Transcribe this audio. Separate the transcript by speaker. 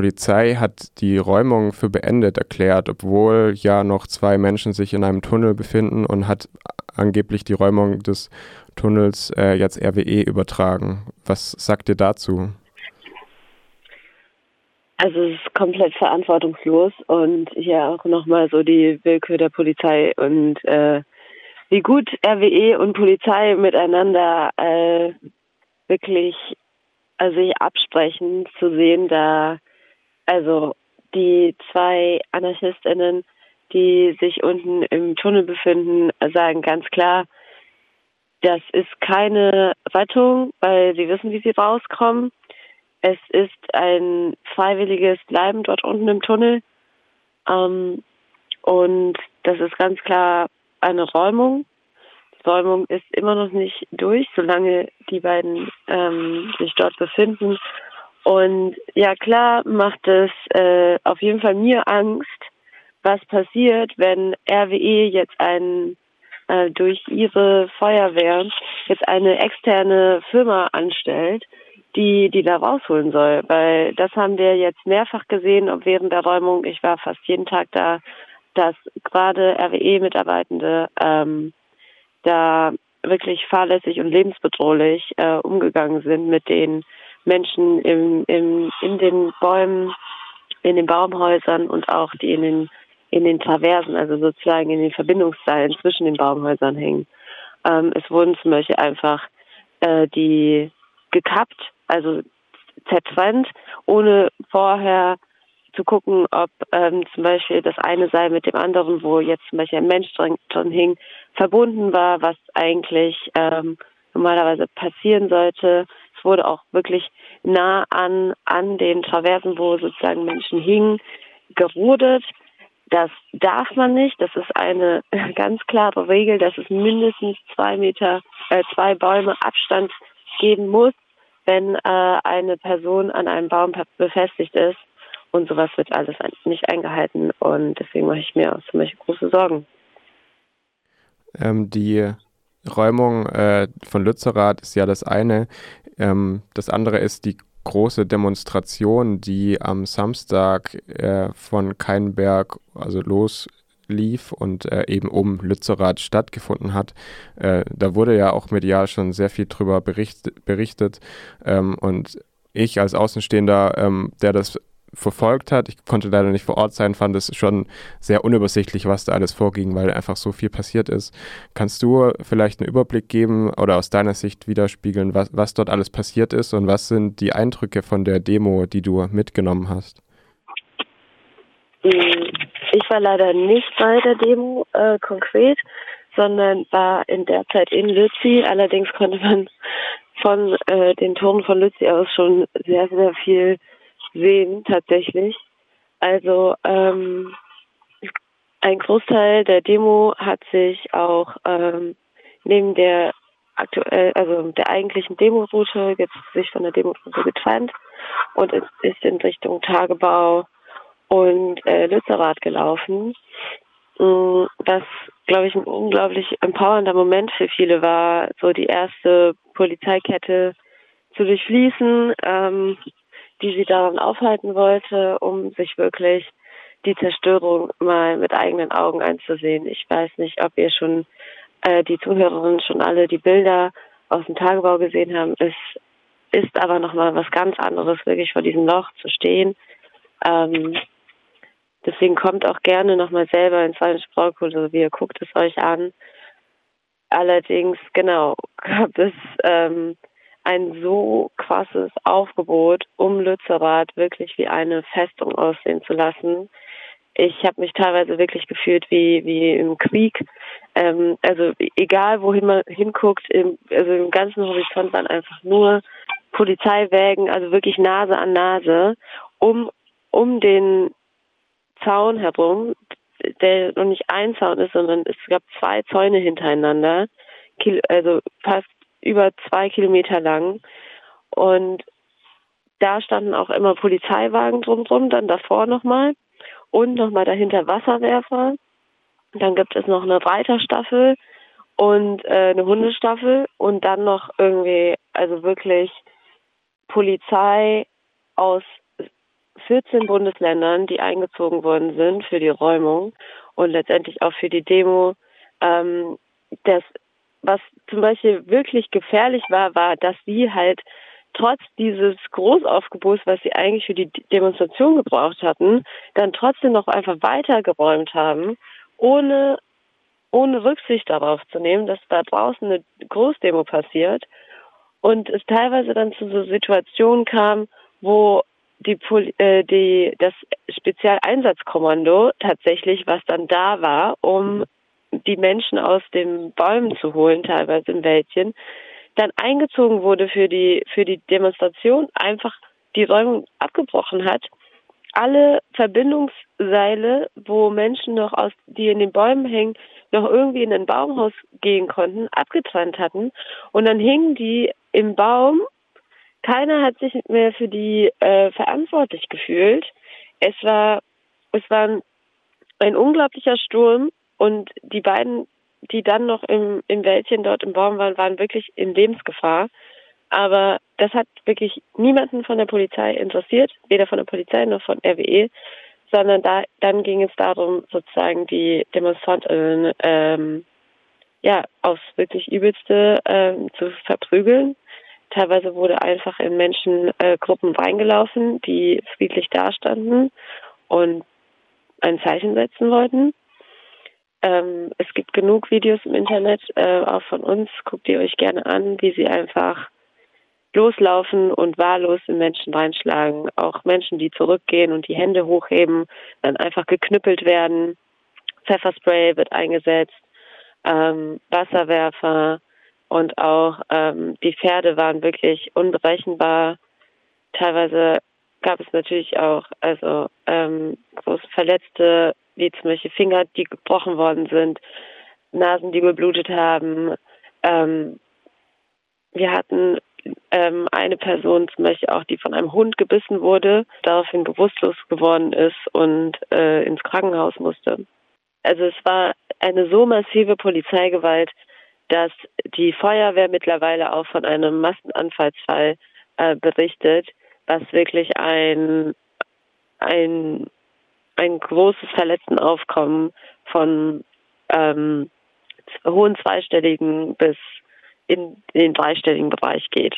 Speaker 1: Polizei hat die Räumung für beendet erklärt, obwohl ja noch zwei Menschen sich in einem Tunnel befinden und hat angeblich die Räumung des Tunnels äh, jetzt RWE übertragen. Was sagt ihr dazu?
Speaker 2: Also es ist komplett verantwortungslos und hier auch nochmal so die Willkür der Polizei und äh, wie gut RWE und Polizei miteinander äh, wirklich also sich absprechen zu sehen, da also die zwei AnarchistInnen, die sich unten im Tunnel befinden, sagen ganz klar, das ist keine Rettung, weil sie wissen, wie sie rauskommen. Es ist ein freiwilliges Bleiben dort unten im Tunnel. Ähm, und das ist ganz klar eine Räumung. Die Räumung ist immer noch nicht durch, solange die beiden ähm, sich dort befinden. Und ja, klar macht es äh, auf jeden Fall mir Angst, was passiert, wenn RWE jetzt ein äh, durch ihre Feuerwehr jetzt eine externe Firma anstellt, die die da rausholen soll. Weil das haben wir jetzt mehrfach gesehen und während der Räumung, ich war fast jeden Tag da, dass gerade RWE-Mitarbeitende ähm, da wirklich fahrlässig und lebensbedrohlich äh, umgegangen sind mit den Menschen im, im, in den Bäumen, in den Baumhäusern und auch die in den, in den Traversen, also sozusagen in den Verbindungszeilen zwischen den Baumhäusern hängen. Ähm, es wurden zum Beispiel einfach äh, die gekappt, also zertrennt, ohne vorher zu gucken, ob ähm, zum Beispiel das eine Seil mit dem anderen, wo jetzt zum Beispiel ein Mensch drin, drin hing, verbunden war, was eigentlich ähm, normalerweise passieren sollte. Es wurde auch wirklich nah an, an den Traversen, wo sozusagen Menschen hingen, gerodet. Das darf man nicht. Das ist eine ganz klare Regel, dass es mindestens zwei Meter, äh, zwei Bäume Abstand geben muss, wenn äh, eine Person an einem Baum befestigt ist. Und sowas wird alles nicht eingehalten. Und deswegen mache ich mir auch Beispiel große Sorgen.
Speaker 1: Ähm, die Räumung äh, von Lützerath ist ja das eine. Ähm, das andere ist die große Demonstration, die am Samstag äh, von Keinberg also loslief und äh, eben um Lützerath stattgefunden hat. Äh, da wurde ja auch medial schon sehr viel drüber bericht, berichtet ähm, und ich als Außenstehender, ähm, der das verfolgt hat. Ich konnte leider nicht vor Ort sein, fand es schon sehr unübersichtlich, was da alles vorging, weil einfach so viel passiert ist. Kannst du vielleicht einen Überblick geben oder aus deiner Sicht widerspiegeln, was, was dort alles passiert ist und was sind die Eindrücke von der Demo, die du mitgenommen hast?
Speaker 2: Ich war leider nicht bei der Demo äh, konkret, sondern war in der Zeit in Lützi. Allerdings konnte man von äh, den Toren von Lützi aus schon sehr, sehr viel sehen tatsächlich. Also ähm, ein Großteil der Demo hat sich auch ähm, neben der aktuell, also der eigentlichen Demoroute jetzt sich von der Demoroute getrennt und ist, in Richtung Tagebau und äh, Lützerath gelaufen. Mm, was, glaube ich, ein unglaublich empowernder Moment für viele war, so die erste Polizeikette zu durchfließen, ähm, die sie daran aufhalten wollte, um sich wirklich die Zerstörung mal mit eigenen Augen einzusehen. Ich weiß nicht, ob ihr schon äh, die Zuhörerinnen schon alle die Bilder aus dem Tagebau gesehen haben. Es ist aber nochmal was ganz anderes, wirklich vor diesem Loch zu stehen. Ähm, deswegen kommt auch gerne nochmal selber ins Braukulturrevier, guckt es euch an. Allerdings, genau, gab es ähm, ein so krasses Aufgebot, um Lützerath wirklich wie eine Festung aussehen zu lassen. Ich habe mich teilweise wirklich gefühlt wie, wie im Krieg. Ähm, also egal wohin man hinguckt, im, also im ganzen Horizont waren einfach nur Polizeiwägen, also wirklich Nase an Nase, um, um den Zaun herum, der noch nicht ein Zaun ist, sondern es gab zwei Zäune hintereinander, also fast über zwei Kilometer lang. Und da standen auch immer Polizeiwagen drumherum, dann davor nochmal und nochmal dahinter Wasserwerfer. Dann gibt es noch eine Reiterstaffel und äh, eine Hundestaffel und dann noch irgendwie, also wirklich Polizei aus 14 Bundesländern, die eingezogen worden sind für die Räumung und letztendlich auch für die Demo. Ähm, das, was zum Beispiel wirklich gefährlich war, war, dass sie halt trotz dieses Großaufgebots, was sie eigentlich für die Demonstration gebraucht hatten, dann trotzdem noch einfach weitergeräumt haben, ohne, ohne Rücksicht darauf zu nehmen, dass da draußen eine Großdemo passiert. Und es teilweise dann zu so Situationen kam, wo die, äh, die, das Spezialeinsatzkommando tatsächlich, was dann da war, um die Menschen aus den Bäumen zu holen, teilweise im Wäldchen, dann eingezogen wurde für die, für die Demonstration, einfach die Räumung abgebrochen hat, alle Verbindungsseile, wo Menschen noch aus, die in den Bäumen hängen, noch irgendwie in ein Baumhaus gehen konnten, abgetrennt hatten. Und dann hingen die im Baum. Keiner hat sich mehr für die äh, verantwortlich gefühlt. Es war, es war ein, ein unglaublicher Sturm und die beiden die dann noch im, im Wäldchen dort im Baum waren, waren wirklich in Lebensgefahr. Aber das hat wirklich niemanden von der Polizei interessiert, weder von der Polizei noch von RWE, sondern da, dann ging es darum, sozusagen die Demonstranten ähm, ja, aufs wirklich Übelste ähm, zu verprügeln. Teilweise wurde einfach in Menschengruppen äh, reingelaufen, die friedlich dastanden und ein Zeichen setzen wollten. Ähm, es gibt genug Videos im Internet, äh, auch von uns. Guckt ihr euch gerne an, wie sie einfach loslaufen und wahllos in Menschen reinschlagen. Auch Menschen, die zurückgehen und die Hände hochheben, dann einfach geknüppelt werden. Pfefferspray wird eingesetzt, ähm, Wasserwerfer und auch ähm, die Pferde waren wirklich unberechenbar. Teilweise gab es natürlich auch also ähm, große Verletzte, wie zum Beispiel Finger, die gebrochen worden sind, Nasen, die geblutet haben. Ähm, wir hatten ähm, eine Person zum Beispiel auch, die von einem Hund gebissen wurde, daraufhin bewusstlos geworden ist und äh, ins Krankenhaus musste. Also es war eine so massive Polizeigewalt, dass die Feuerwehr mittlerweile auch von einem Massenanfallsfall äh, berichtet, was wirklich ein, ein ein großes Verletztenaufkommen von ähm, hohen zweistelligen bis in den dreistelligen Bereich geht.